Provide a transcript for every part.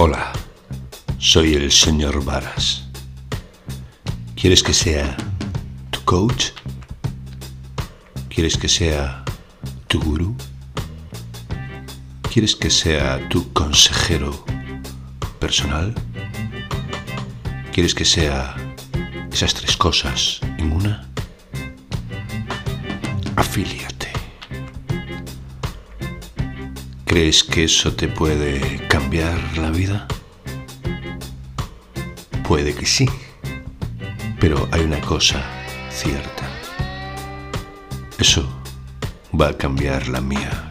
Hola, soy el señor Varas. ¿Quieres que sea tu coach? ¿Quieres que sea tu gurú? ¿Quieres que sea tu consejero personal? ¿Quieres que sea esas tres cosas en una? Afíliate. ¿Crees que eso te puede cambiar la vida? Puede que sí, pero hay una cosa cierta. Eso va a cambiar la mía.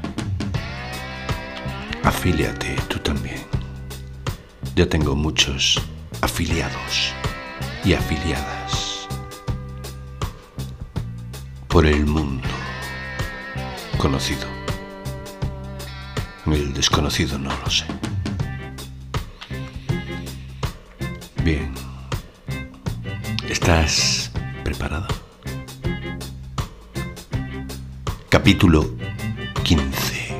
Afíliate tú también. Ya tengo muchos afiliados y afiliadas por el mundo conocido. El desconocido no lo sé. Bien. ¿Estás preparado? Capítulo 15.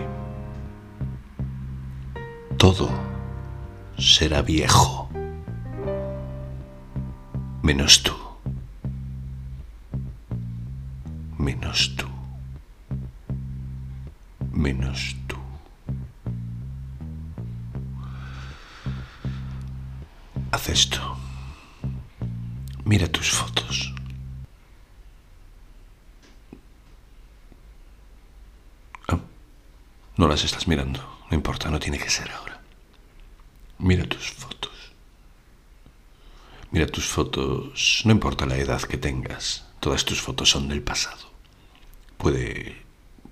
Todo será viejo. Menos tú. Menos tú. Menos tú. Mira tus fotos. Ah, no las estás mirando. No importa, no tiene que ser ahora. Mira tus fotos. Mira tus fotos. No importa la edad que tengas. Todas tus fotos son del pasado. Puede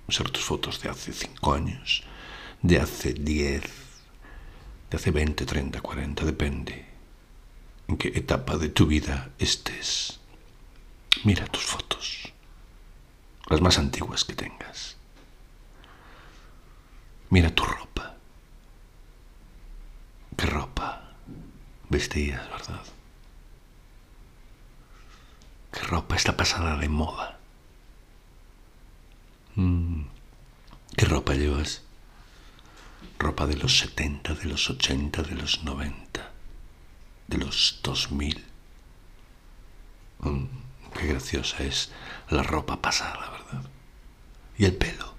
ser tus fotos de hace cinco años, de hace diez, de hace veinte, treinta, cuarenta, depende qué etapa de tu vida estés. Mira tus fotos, las más antiguas que tengas. Mira tu ropa. ¿Qué ropa vestías, verdad? ¿Qué ropa está pasada de moda? Mm, ¿Qué ropa llevas? Ropa de los 70, de los 80, de los 90 de los 2000. Mm, qué graciosa es la ropa pasada, ¿verdad? ¿Y el pelo?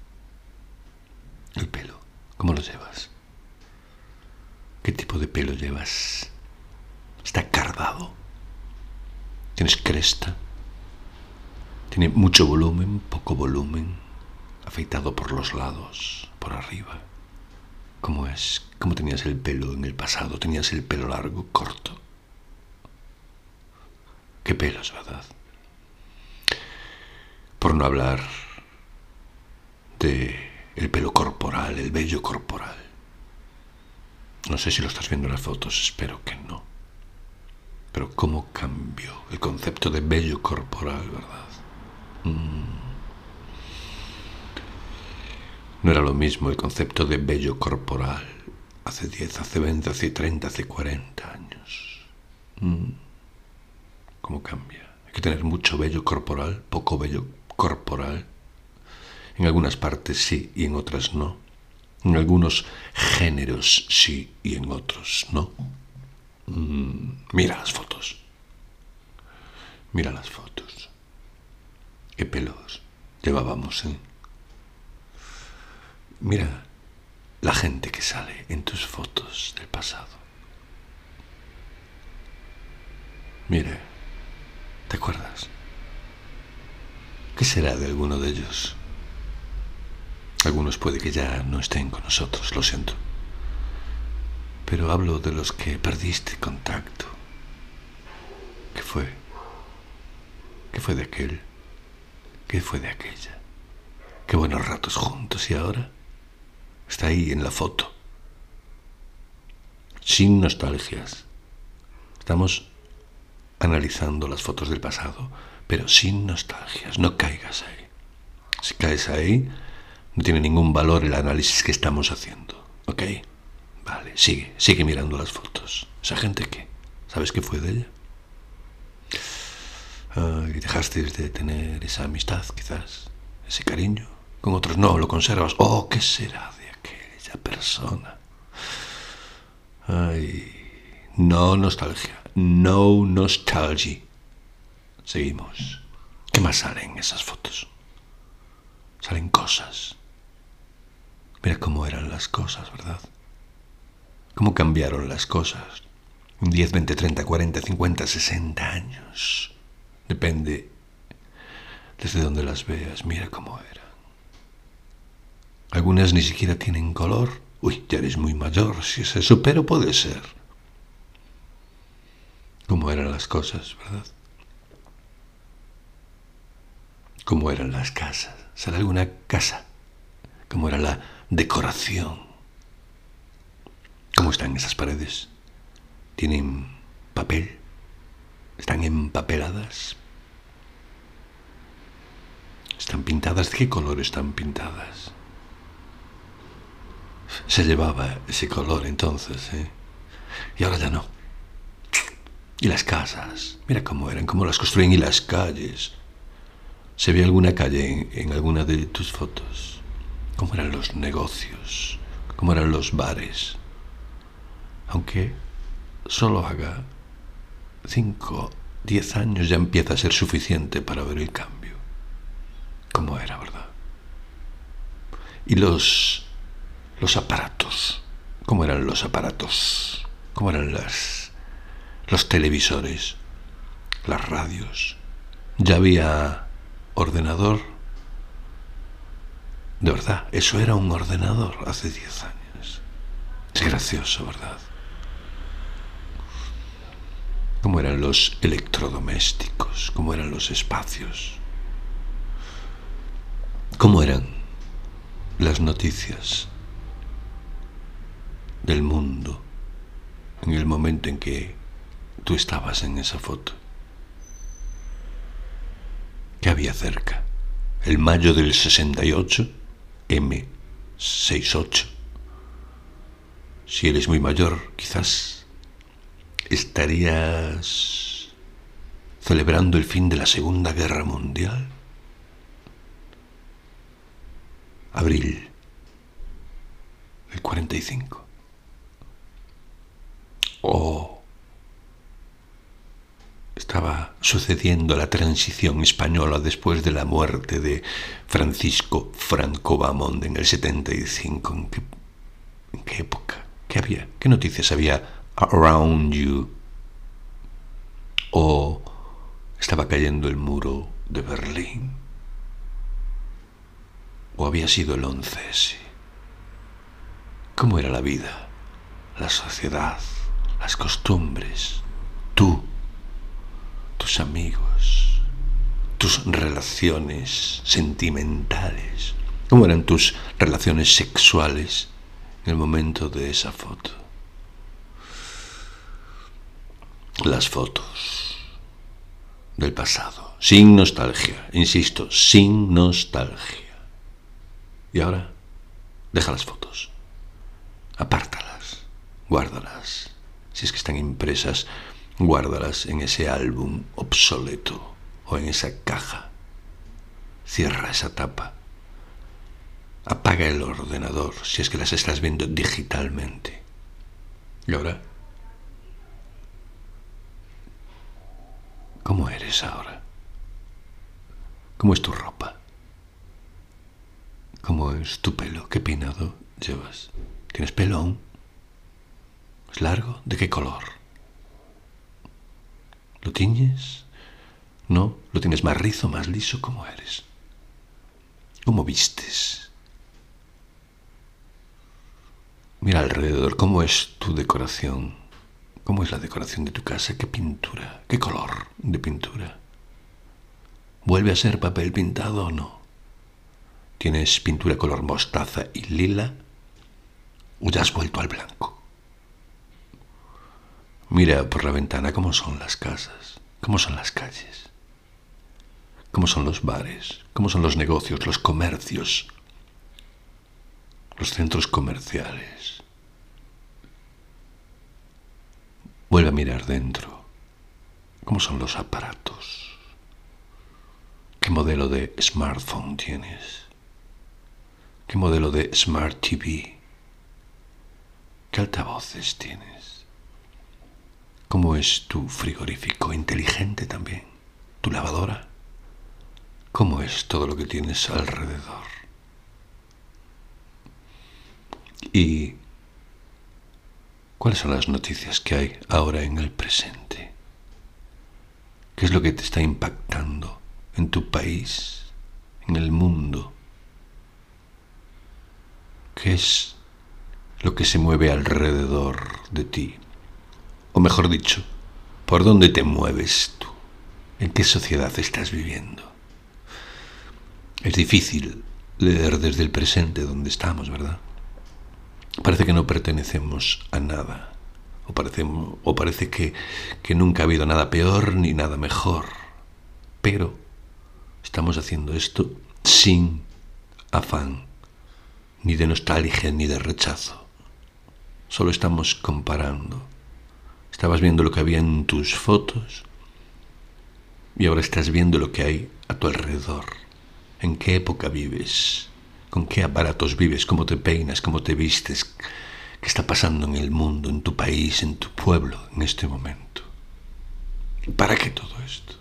El pelo, ¿cómo lo llevas? ¿Qué tipo de pelo llevas? ¿Está cardado? ¿Tienes cresta? ¿Tiene mucho volumen, poco volumen? ¿Afeitado por los lados, por arriba? ¿Cómo es? ¿Cómo tenías el pelo en el pasado? ¿Tenías el pelo largo, corto? ¿Qué pelos, verdad? Por no hablar de el pelo corporal, el vello corporal. No sé si lo estás viendo en las fotos, espero que no. Pero cómo cambió el concepto de vello corporal, ¿verdad? Mm. No era lo mismo el concepto de vello corporal hace 10, hace 20, hace 30, hace 40 años. Mm. ¿Cómo cambia? Hay que tener mucho vello corporal, poco vello corporal. En algunas partes sí y en otras no. En algunos géneros sí y en otros no. Mm. Mira las fotos. Mira las fotos. Qué pelos llevábamos, ¿eh? Mira la gente que sale en tus fotos del pasado. Mira, ¿te acuerdas? ¿Qué será de alguno de ellos? Algunos puede que ya no estén con nosotros, lo siento. Pero hablo de los que perdiste contacto. ¿Qué fue? ¿Qué fue de aquel? ¿Qué fue de aquella? Qué buenos ratos juntos y ahora Está ahí en la foto. Sin nostalgias. Estamos analizando las fotos del pasado, pero sin nostalgias. No caigas ahí. Si caes ahí, no tiene ningún valor el análisis que estamos haciendo. ¿Ok? Vale, sigue, sigue mirando las fotos. ¿Esa gente qué? ¿Sabes qué fue de ella? ¿Y dejaste de tener esa amistad, quizás, ese cariño. Con otros no, lo conservas. Oh, ¿qué será de persona. Ay, no nostalgia, no nostalgia. Seguimos. ¿Qué más sale en esas fotos? Salen cosas. Mira cómo eran las cosas, ¿verdad? Cómo cambiaron las cosas. 10, 20, 30, 40, 50, 60 años. Depende desde donde las veas. Mira cómo eran. Algunas ni siquiera tienen color. Uy, ya eres muy mayor si es eso, pero puede ser. Cómo eran las cosas, ¿verdad? Cómo eran las casas. ¿Sale alguna casa? ¿Cómo era la decoración? ¿Cómo están esas paredes? ¿Tienen papel? ¿Están empapeladas? ¿Están pintadas? ¿De qué color están pintadas? Se llevaba ese color entonces, ¿eh? Y ahora ya no. Y las casas, mira cómo eran, cómo las construyen y las calles. ¿Se ve alguna calle en, en alguna de tus fotos? ¿Cómo eran los negocios? ¿Cómo eran los bares? Aunque solo haga cinco, diez años ya empieza a ser suficiente para ver el cambio. ¿Cómo era, verdad? Y los, los aparatos. ¿Cómo eran los aparatos? ¿Cómo eran las, los televisores? Las radios. Ya había ordenador. De verdad, eso era un ordenador hace diez años. Es gracioso, ¿verdad? cómo eran los electrodomésticos, cómo eran los espacios, cómo eran las noticias del mundo en el momento en que tú estabas en esa foto. ¿Qué había cerca? El mayo del 68, M68. Si eres muy mayor, quizás ¿Estarías celebrando el fin de la Segunda Guerra Mundial? Abril del 45. O estaba sucediendo la transición española después de la muerte de Francisco Franco Bamond en el 75. ¿En qué, en qué época? ¿Qué había? ¿Qué noticias había around you. O estaba cayendo el muro de Berlín. O había sido el 11S. ¿Cómo era la vida, la sociedad, las costumbres, tú, tus amigos, tus relaciones sentimentales? ¿Cómo eran tus relaciones sexuales en el momento de esa foto? las fotos del pasado, sin nostalgia, insisto, sin nostalgia. Y ahora, deja las fotos, apártalas, guárdalas. Si es que están impresas, guárdalas en ese álbum obsoleto o en esa caja. Cierra esa tapa. Apaga el ordenador si es que las estás viendo digitalmente. Y ahora ¿Cómo eres ahora? ¿Cómo es tu ropa? ¿Cómo es tu pelo? ¿Qué peinado llevas? ¿Tienes pelo aún? ¿Es largo? ¿De qué color? ¿Lo tiñes? ¿No? ¿Lo tienes más rizo, más liso? ¿Cómo eres? ¿Cómo vistes? Mira alrededor, ¿cómo es tu decoración? ¿Cómo es la decoración de tu casa? ¿Qué pintura? ¿Qué color de pintura? ¿Vuelve a ser papel pintado o no? ¿Tienes pintura color mostaza y lila? ¿O ya has vuelto al blanco? Mira por la ventana cómo son las casas, cómo son las calles, cómo son los bares, cómo son los negocios, los comercios, los centros comerciales. Vuelve a mirar dentro. ¿Cómo son los aparatos? ¿Qué modelo de smartphone tienes? ¿Qué modelo de smart TV? ¿Qué altavoces tienes? ¿Cómo es tu frigorífico? Inteligente también. ¿Tu lavadora? ¿Cómo es todo lo que tienes alrededor? ¿Y cuáles son las noticias que hay ahora en el presente? ¿Qué es lo que te está impactando en tu país, en el mundo? ¿Qué es lo que se mueve alrededor de ti? O mejor dicho, ¿por dónde te mueves tú? ¿En qué sociedad estás viviendo? Es difícil leer desde el presente donde estamos, ¿verdad? Parece que no pertenecemos a nada. O parece, o parece que, que nunca ha habido nada peor ni nada mejor. Pero estamos haciendo esto sin afán, ni de nostalgia ni de rechazo. Solo estamos comparando. Estabas viendo lo que había en tus fotos y ahora estás viendo lo que hay a tu alrededor. ¿En qué época vives? ¿Con qué aparatos vives? ¿Cómo te peinas? ¿Cómo te vistes? ¿Qué está pasando en el mundo, en tu país, en tu pueblo en este momento? ¿Para qué todo esto?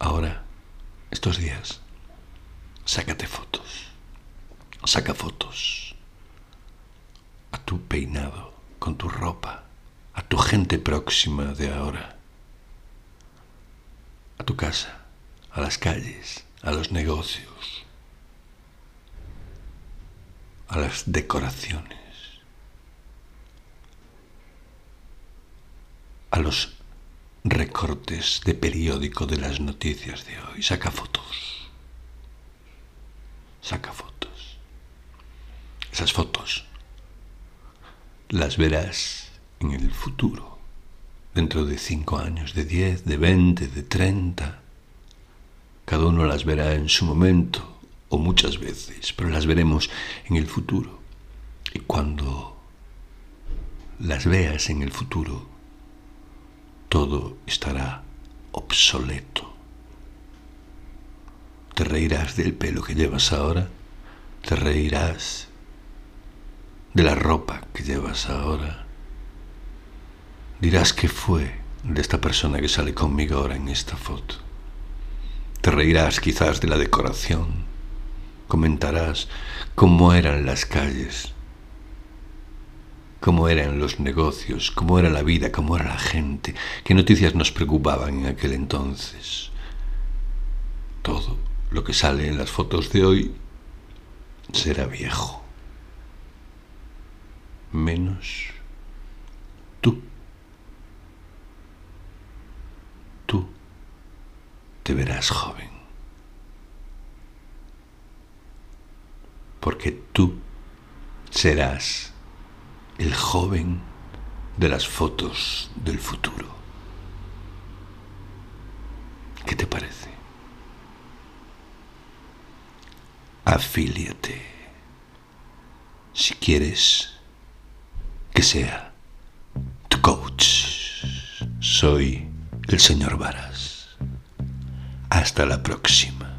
Ahora, estos días, sácate fotos. Saca fotos a tu peinado, con tu ropa, a tu gente próxima de ahora, a tu casa, a las calles, a los negocios, a las decoraciones, a los recortes de periódico de las noticias de hoy. Saca fotos. Saca fotos. Esas fotos las verás en el futuro, dentro de cinco años, de diez, de veinte, de treinta. Cada uno las verá en su momento o muchas veces, pero las veremos en el futuro. Y cuando las veas en el futuro, todo estará obsoleto. Te reirás del pelo que llevas ahora, te reirás de la ropa que llevas ahora. Dirás que fue de esta persona que sale conmigo ahora en esta foto. Te reirás quizás de la decoración. Comentarás cómo eran las calles, cómo eran los negocios, cómo era la vida, cómo era la gente, qué noticias nos preocupaban en aquel entonces. Todo lo que sale en las fotos de hoy será viejo menos tú. Tú te verás joven. Porque tú serás el joven de las fotos del futuro. ¿Qué te parece? Afíliate. Si quieres que sea tu coach. Soy el señor Varas. Hasta la próxima.